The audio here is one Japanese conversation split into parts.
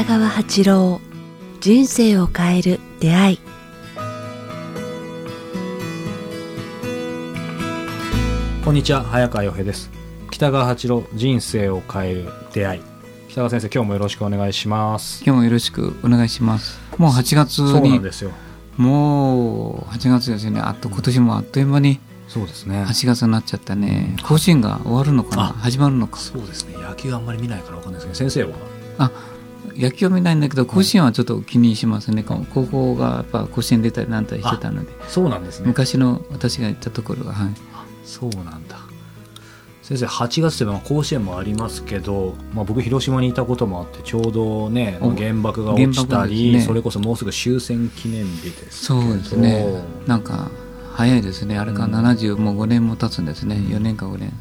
北川八郎人生を変える出会い。こんにちは早川洋平です。北川八郎人生を変える出会い。北川先生今日もよろしくお願いします。今日もよろしくお願いします。もう8月そうなんにですよ。もう8月ですよね。あっと今年もあっという間にそうですね。8月になっちゃったね。甲子園が終わるのかな？あ始まるのか？そうですね。野球あんまり見ないからわかんないですけど先生は？あ野球は見ないんだけど甲子園はちょっと気にしますね、高校がやっぱ甲子園出たりなんたりしてたので。そうなんですね。昔の私が行ったところがはい。そうなんだ。先生8月でまあ甲子園もありますけど、まあ、僕広島にいたこともあってちょうどねお原爆が落ちたり、ね。それこそもうすぐ終戦記念日ですそうですね。なんか早いですね。あれからうん70もう5年も経つんですね。うん4年か5年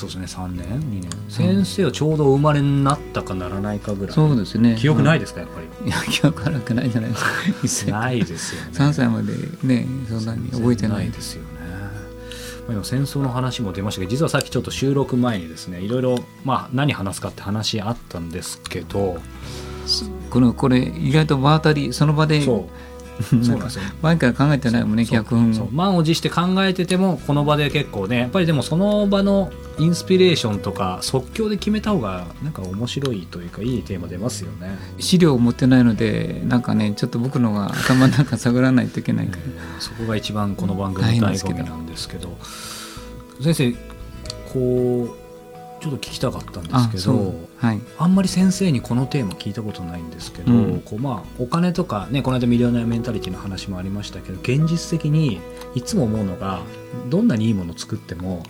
そうですね3年2年。先生はちょうどお生まれになったかならないかぐらい。そうですね。記憶ないでですかやっぱり。いや記憶悪くないじゃないです。か ないですよね。3歳までねそんなに覚えてない。ですよね。まあ今戦争の話も出ましたけど実はさっきちょっと収録前にですねいろいろ、まあ、何話すかって話あったんですけどこのこれ意外と場当たりその場でそうなんですよ。前から考えてないもんね脚本満を持して考えててもこの場で結構ねやっぱりでもその場のインスピレーションとか即興で決めた方がなんか面白いというかいいテーマ出ますよね。資料を持ってないのでなんかねちょっと僕のが 頭の中探らないといけないから、そこが一番この番組の醍醐味なんですけど。先生こうちょっと聞きたかったんですけどはい。あんまり先生にこのテーマ聞いたことないんですけど、うん。こうまあ、お金とか、ね、この間ミリオネアメンタリティの話もありましたけど現実的にいつも思うのがどんなにいいものを作っても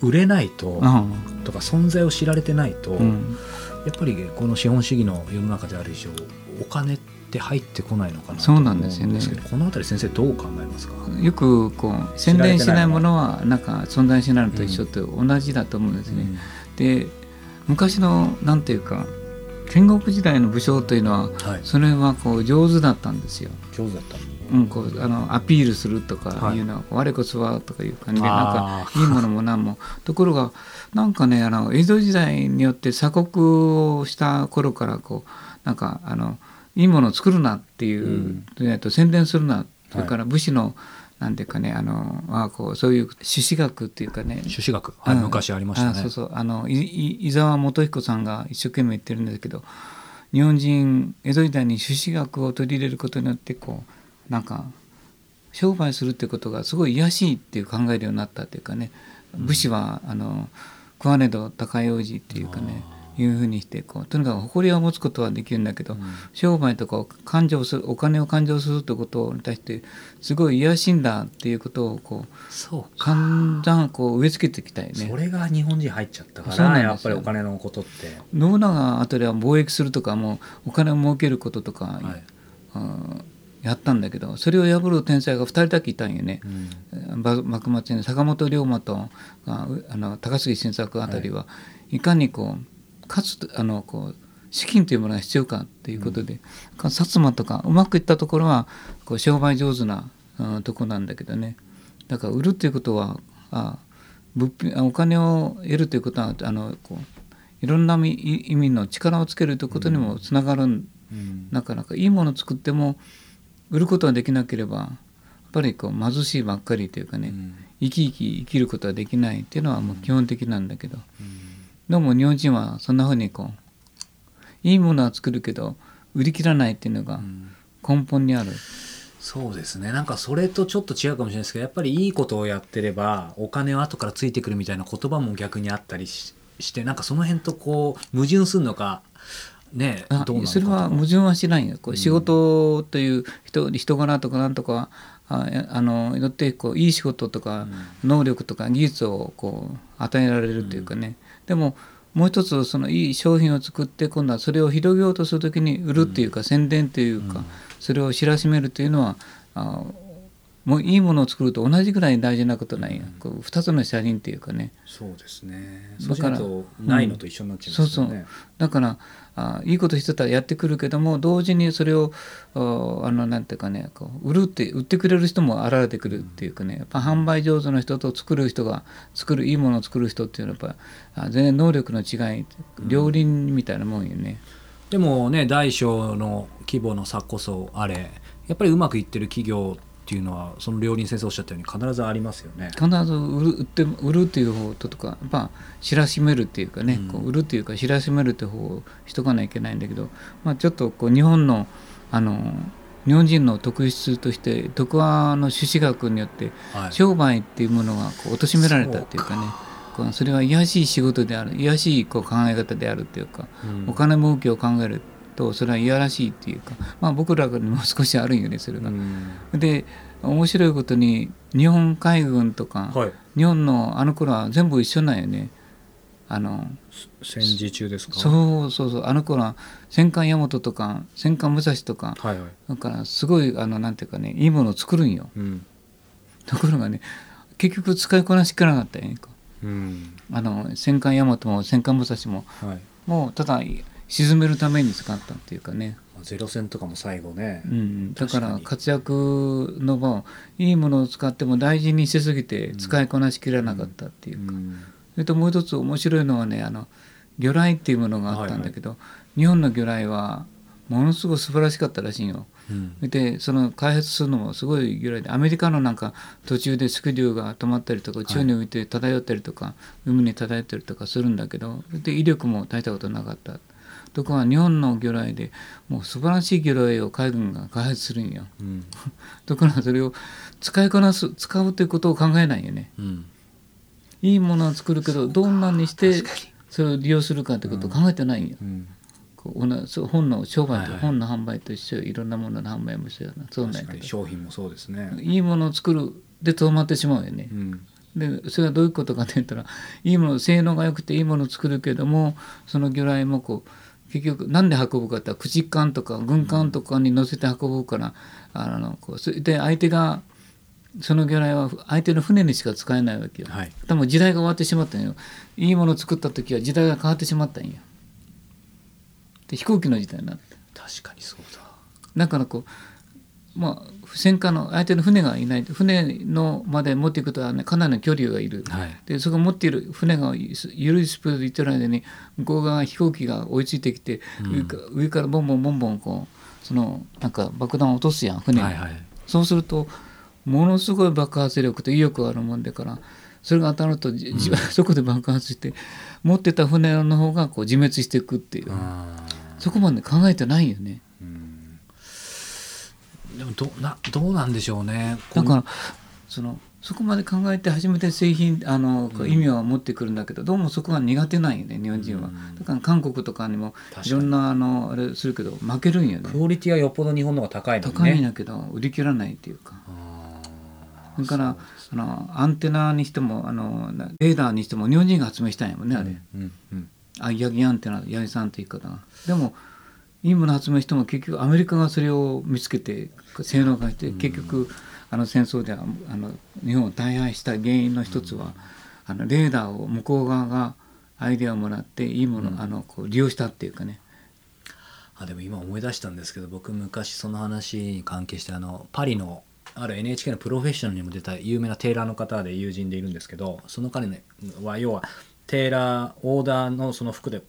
売れないとあとか存在を知られてないと、あうん。やっぱりこの資本主義の世の中である以上お金って入ってこないのかなとそう思うんなですよね。このあたり先生どう考えますか？よくこう宣伝しないものはなんか存在しないのと一緒と同じだと思うんですね。で昔のなんていうか戦国時代の武将というのははい、それはこう上手だったんですよ。上手だったうん、こうあのアピールするとかい。うのは、我こそはとかいう感じでなんあかいいものも何も。ところがなんかねあの江戸時代によって鎖国をした頃からこうなんかあのいいものを作るなっていう、えっと宣伝するな。それから武士の、なんていうかねあのあこうそういう朱子学っていうかね。朱子学、はいうん。昔ありましたね。あそうそう。あのいい伊沢元彦さんが一生懸命言ってるんですけど日本人江戸時代に朱子学を取り入れることによってこうなんか商売するってことがすごい癒やしいっていう考えるようになったっていうかね。武士はあの食わねど高い王子っていうかねいうふうにしてこう。とにかく誇りを持つことはできるんだけど、商売とかを勘定するお金を勘定するってことに対してすごい癒やしいんだっていうことをこうそうか。簡単こう植え付けていきたいね。それが日本人入っちゃったからやっぱりお金のことって、信長あたりは貿易するとかもうお金を儲けることとか、はい。うんやったんだけどそれを破る天才が2人だけいたんよね。うん。ば幕末に坂本龍馬とあの高杉晋作あたりは、い、かにこうかつあのこう資金というものが必要かっていうことで、か薩摩とかうまくいったところはこう商売上手な、うんとこなんだけどね。だから売るっていうことはあ物品あお金を得るということはあのこういろんな意味の力をつけるということにもつながるんうん。なかなかいいものを作っても売ることができなければやっぱりこう貧しいばっかりというかね、うん。生き生き生きることはできないっていうのはもう基本的なんだけど、どうも日本人はそんなふうにこういいものは作るけど売り切らないっていうのが根本にある、そうですね。なんかそれとちょっと違うかもしれないですけどやっぱりいいことをやってればお金は後からついてくるみたいな言葉も逆にあったりししてなんかその辺とこう矛盾するのかねあどうなのかそれは矛盾はしないよ。こう仕事という人人柄とかなんとかああのよってこういい仕事とか能力とか技術をこう与えられるというかね、でももう一つそのいい商品を作って今度はそれを広げようとする時に売るっていうか、宣伝というか、それを知らしめるというのはあもういいものを作ると同じぐらい大事なことない、こう2つの車輪っていうかね。そうですね。だからそうしないのと一緒になっちゃいますよね、だからあいいことしてたらやってくるけども同時にそれをああのなんていうかねこう売るって売ってくれる人も現れてくるっていうかね。やっぱ販売上手の人と作る人が作るいいものを作る人っていうのはやっぱあ全然能力の違い両輪みたいなもんよね。でもね大小の規模の差こそあれやっぱりうまくいってる企業っていうのはその料理先生おっしゃったように必ずありますよね。必ず売る売って売るっていう方とかやっぱ知らしめるっていうかね、うん。こう売るっていうか知らしめるって方をしとかないといけないんだけど、まあ、ちょっとこう日本のあの日本人の特質として徳和の朱子学によってはい。商売っていうものがこう貶められたっていうかねこうそれは卑しい仕事である卑しいこう考え方であるっていうか、うん。お金儲けを考えるとそれはいやらしいっていうか、まあ、僕らにも少しあるんよねそれが。うん。で面白いことに日本海軍とか、はい。日本のあの頃は全部一緒なんよね。あの戦時中ですか？そうそうそう。あの頃は戦艦大和とか戦艦武蔵とかはいはい、だからすごいあのなんていうかねいいものを作るんよ。うん。ところがね結局使いこなしきらなかったよね。うん。あの戦艦大和も戦艦武蔵も。はい、もうただ沈めるために使ったっていうかね、ゼロ戦とかも最後ね、うん、だから活躍の場をいいものを使っても大事にしすぎて使いこなしきらなかったっていうか、うん。それともう一つ面白いのはねあの魚雷っていうものがあったんだけど、日本の魚雷はものすごい素晴らしかったらしいよ。うん。でその開発するのもすごい魚雷でアメリカのなんか途中でスクリューが止まったりとか宙に浮いて漂ったりとか、海に漂ったりとかするんだけどで威力も大したことなかったとこは日本の魚雷でもう素晴らしい魚雷を海軍が開発するんよ。うん。ところがそれを使いこなす使うということを考えないよね。うん。いいものを作るけどどんなにしてそれを利用するかということを考えてないんよ、うん。本の商売と、はいはい。本の販売と一緒よ。いろんなものの販売も一緒やな。そうなんや確かにけど商品もそうですね、いいものを作るでとどまってしまうよね。う。ん。でそれはどういうことかって言ったらいいもの性能が良くていいものを作るけどもその魚雷もこう結局なんで運ぶかって駆逐艦とか軍艦とかに乗せて運ぶからあのこうそれで相手がその魚雷は相手の船にしか使えないわけよ。はい多分時代が終わってしまったんよ。いいものを作った時は時代が変わってしまったんよ。で飛行機の時代になって。確かにそうだだからこうまあ戦艦の相手の船がいない船のまで持っていくとは、ね、かなりの距離がいる、はい。でそこ持っている船が緩いスピードで行ってる間に向こう側飛行機が追いついてきて、うん。上からボンボンボンボンこうそのなんか爆弾を落とすやん船に、はいはい。そうするとものすごい爆発力と威力があるもんだからそれが当たるとじじそこで爆発して持ってた船の方がこう自滅していくっていう、あそこまで考えてないよね。どなどうなんでしょうね。こんだからそのそこまで考えて初めて製品あの、意味を持ってくるんだけどどうもそこが苦手なんよね日本人は、うん。だから韓国とかにもいろんなあのあれするけど負けるんよね。クオリティはよっぽど日本の方が高いのにね。高いんだけど売り切らないっていうか。あそれからあのアンテナにしてもあのなレーダーにしても日本人が発明したんやもんねーあれ、うんうんあヤギアンテナヤギさんって言い方が。でもいいもの発明しても結局アメリカがそれを見つけて性能化して結局あの戦争ではあの日本を大敗した原因の一つはあのレーダーを向こう側がアイデアをもらっていいもの、あのこう利用したっていうかね。あでも今思い出したんですけど僕昔その話に関係してあのパリのある NHK のプロフェッショナルにも出た有名なテーラーの方で友人でいるんですけどその彼ねは要はテーラーオーダーのその服で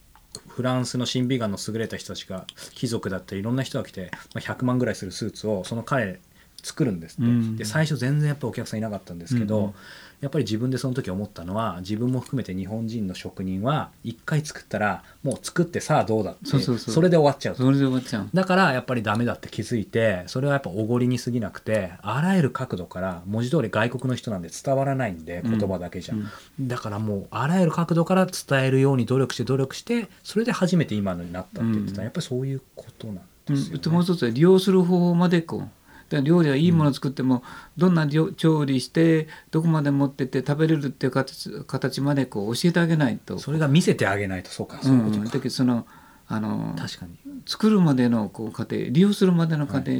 フランスの審美眼の優れた人たちが貴族だったりいろんな人が来て、まあ、100万ぐらいするスーツをその彼作るんですって、うん。で最初全然やっぱお客さんいなかったんですけど、うんうん。やっぱり自分でその時思ったのは自分も含めて日本人の職人は一回作ったらもう作ってさあどうだってそうそうそう。れで終わっちゃうと。それで終わっちゃう。だからやっぱりダメだって気づいてそれはやっぱおごりに過ぎなくてあらゆる角度から文字通り外国の人なんで伝わらないんでうん。言葉だけじゃ、だからもうあらゆる角度から伝えるように努力して努力してそれで初めて今のになったって言ってた、うん。やっぱりそういうことなんうんですよ、ね。でもう一つは利用する方法までこう料理はいいものを作っても、どんな料調理してどこまで持ってって食べれるっていう形形までこう教えてあげないと。それが見せてあげないとそうかうそういうことか、んだけどそのあの確かに。作るまでのこう過程利用するまでの過程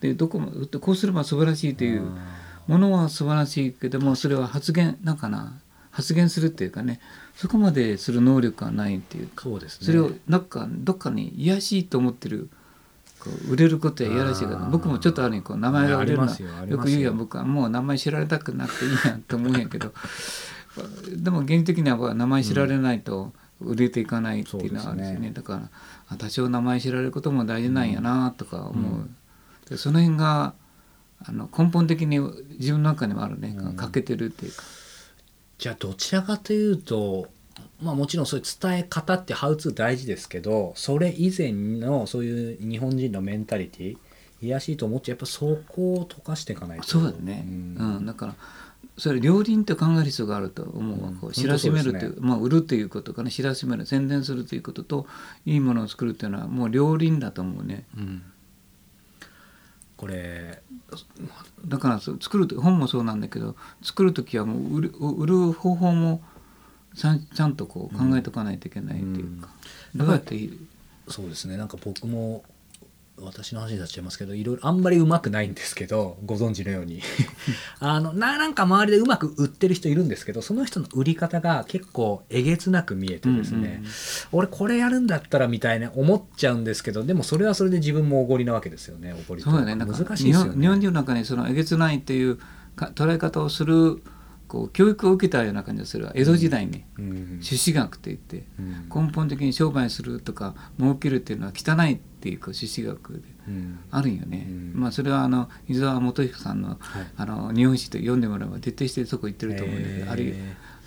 でどこもこうすれば素晴らしいというものは素晴らしいけどもそれは発言なんかな発言するっていうかねそこまでする能力がないっていうかそうですね。それをなんかどっかに癒やしいと思ってるこう売れることはいやらしいから僕もちょっとある意味こう名前が売れるのはよく言うやん僕はもう名前知られたくなくていいやんと思うんやけど でも現実的には名前知られないと、売れていかないっていうのはあるんですよね。そうですね。だからあ多少名前知られることも大事なんやなとか思う、でその辺があの根本的に自分の中にもあるね、うん。欠けてるっていうか。じゃあどちらかというとまあもちろんそういう伝え方ってハウツー大事ですけどそれ以前のそういう日本人のメンタリティ癒やしいと思っちゃうやっぱそこを溶かしていかないと。そうだね、ん。うん。だからそれ両輪って考える必要があると思うわ、うん。知らしめるという本当そうですまあ、売るということかね知らしめる宣伝するということといいものを作るっていうのはもう両輪だと思うね。うん。これだから作ると本もそうなんだけど作る時はもう売る売る方法もちゃんちゃんとこう考えておかないといけないっていうか、うん。どうやってそうですね。なんか僕も私の話になっちゃいますけどいろいろあんまりうまくないんですけどご存知のように。あのななんか周りでうまく売ってる人いるんですけどその人の売り方が結構えげつなく見えてですね、俺これやるんだったらみたいな思っちゃうんですけどでもそれはそれで自分もおごりなわけですよね。おごりとそうだね。難しいですよね。日本日本人の中にそのえげつないっていうか捉え方をするこう教育を受けたような感じがする江戸時代に、うん。朱子学って言ってうん。根本的に商売するとか儲けるっていうのは汚いっていうか朱子学でうん。あるんよね、うん。まあそれはあの伊沢元彦さんのはい。あの日本史と読んでもらえば徹底してそこ言ってると思うんだけど、あるいは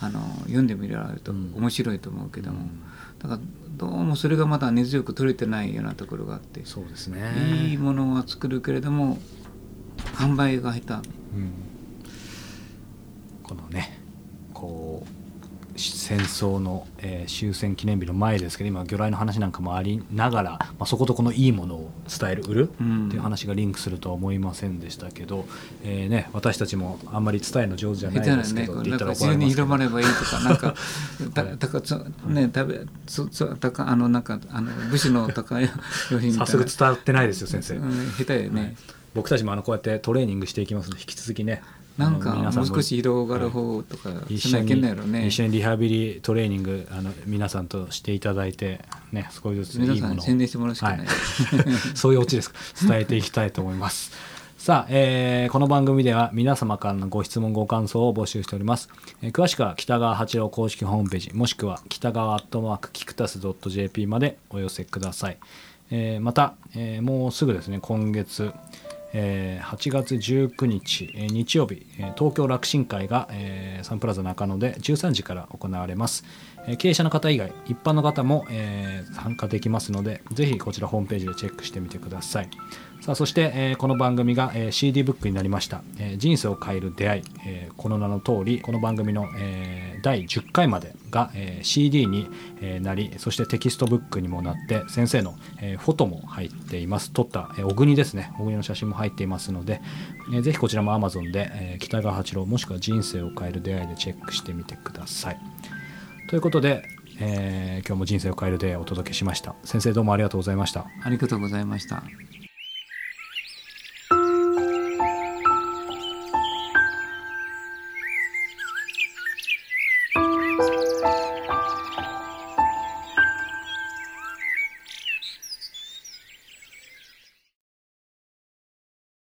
あの読んでみられるとうん。面白いと思うけども、うん。だからどうもそれがまだ根強く取れてないようなところがあって、そうですね。いいものは作るけれども販売が下手。うんこのねこう戦争の、えー終戦記念日の前ですけど今魚雷の話なんかもありながら、まあ、そことこのいいものを伝える売るうん。っていう話がリンクするとは思いませんでしたけど、えーね、私たちもあんまり伝えるの上手じゃなないですけどって言ったら怒られますけど。広まればいいとかなんか たたかつね食べつつたかあのなんかあの武士の高い早速伝わってないですよ先生、うん下手よね、僕たちもあのこうやってトレーニングしていきますので引き続きねなんかもう少し広がる方とか一緒にしなきゃいけないやろね。一緒にリハビリトレーニングあの皆さんとしていただいてね少しずついいものを。皆さんに宣伝してもらうしかない、はい、そういうオチです。か伝えていきたいと思います。さあ、えーこの番組では皆様からのご質問ご感想を募集しております、えー詳しくは北川八郎公式ホームページもしくは北川アットマークキクタス .jp までお寄せください、えーまた、えーもうすぐですね今月えー8月19日、えー日曜日、東京楽神会が、えーサンプラザ中野で13時から行われます、経営者の方以外一般の方も、えー参加できますのでぜひこちらホームページでチェックしてみてください。さあそして、えーこの番組が、えー CD ブックになりました、えー人生を変える出会い、えーこの名の通りこの番組の、えー第10回までが、えー CD に、なりそしてテキストブックにもなって先生の、えーフォトも入っています。撮った、えー小国ですね。小国の写真も入っていますので、えーぜひこちらも Amazon で、えー北川八郎もしくは人生を変える出会いでチェックしてみてください。ということで、えー今日も人生を変える出会いをお届けしました。先生どうもありがとうございました。ありがとうございました。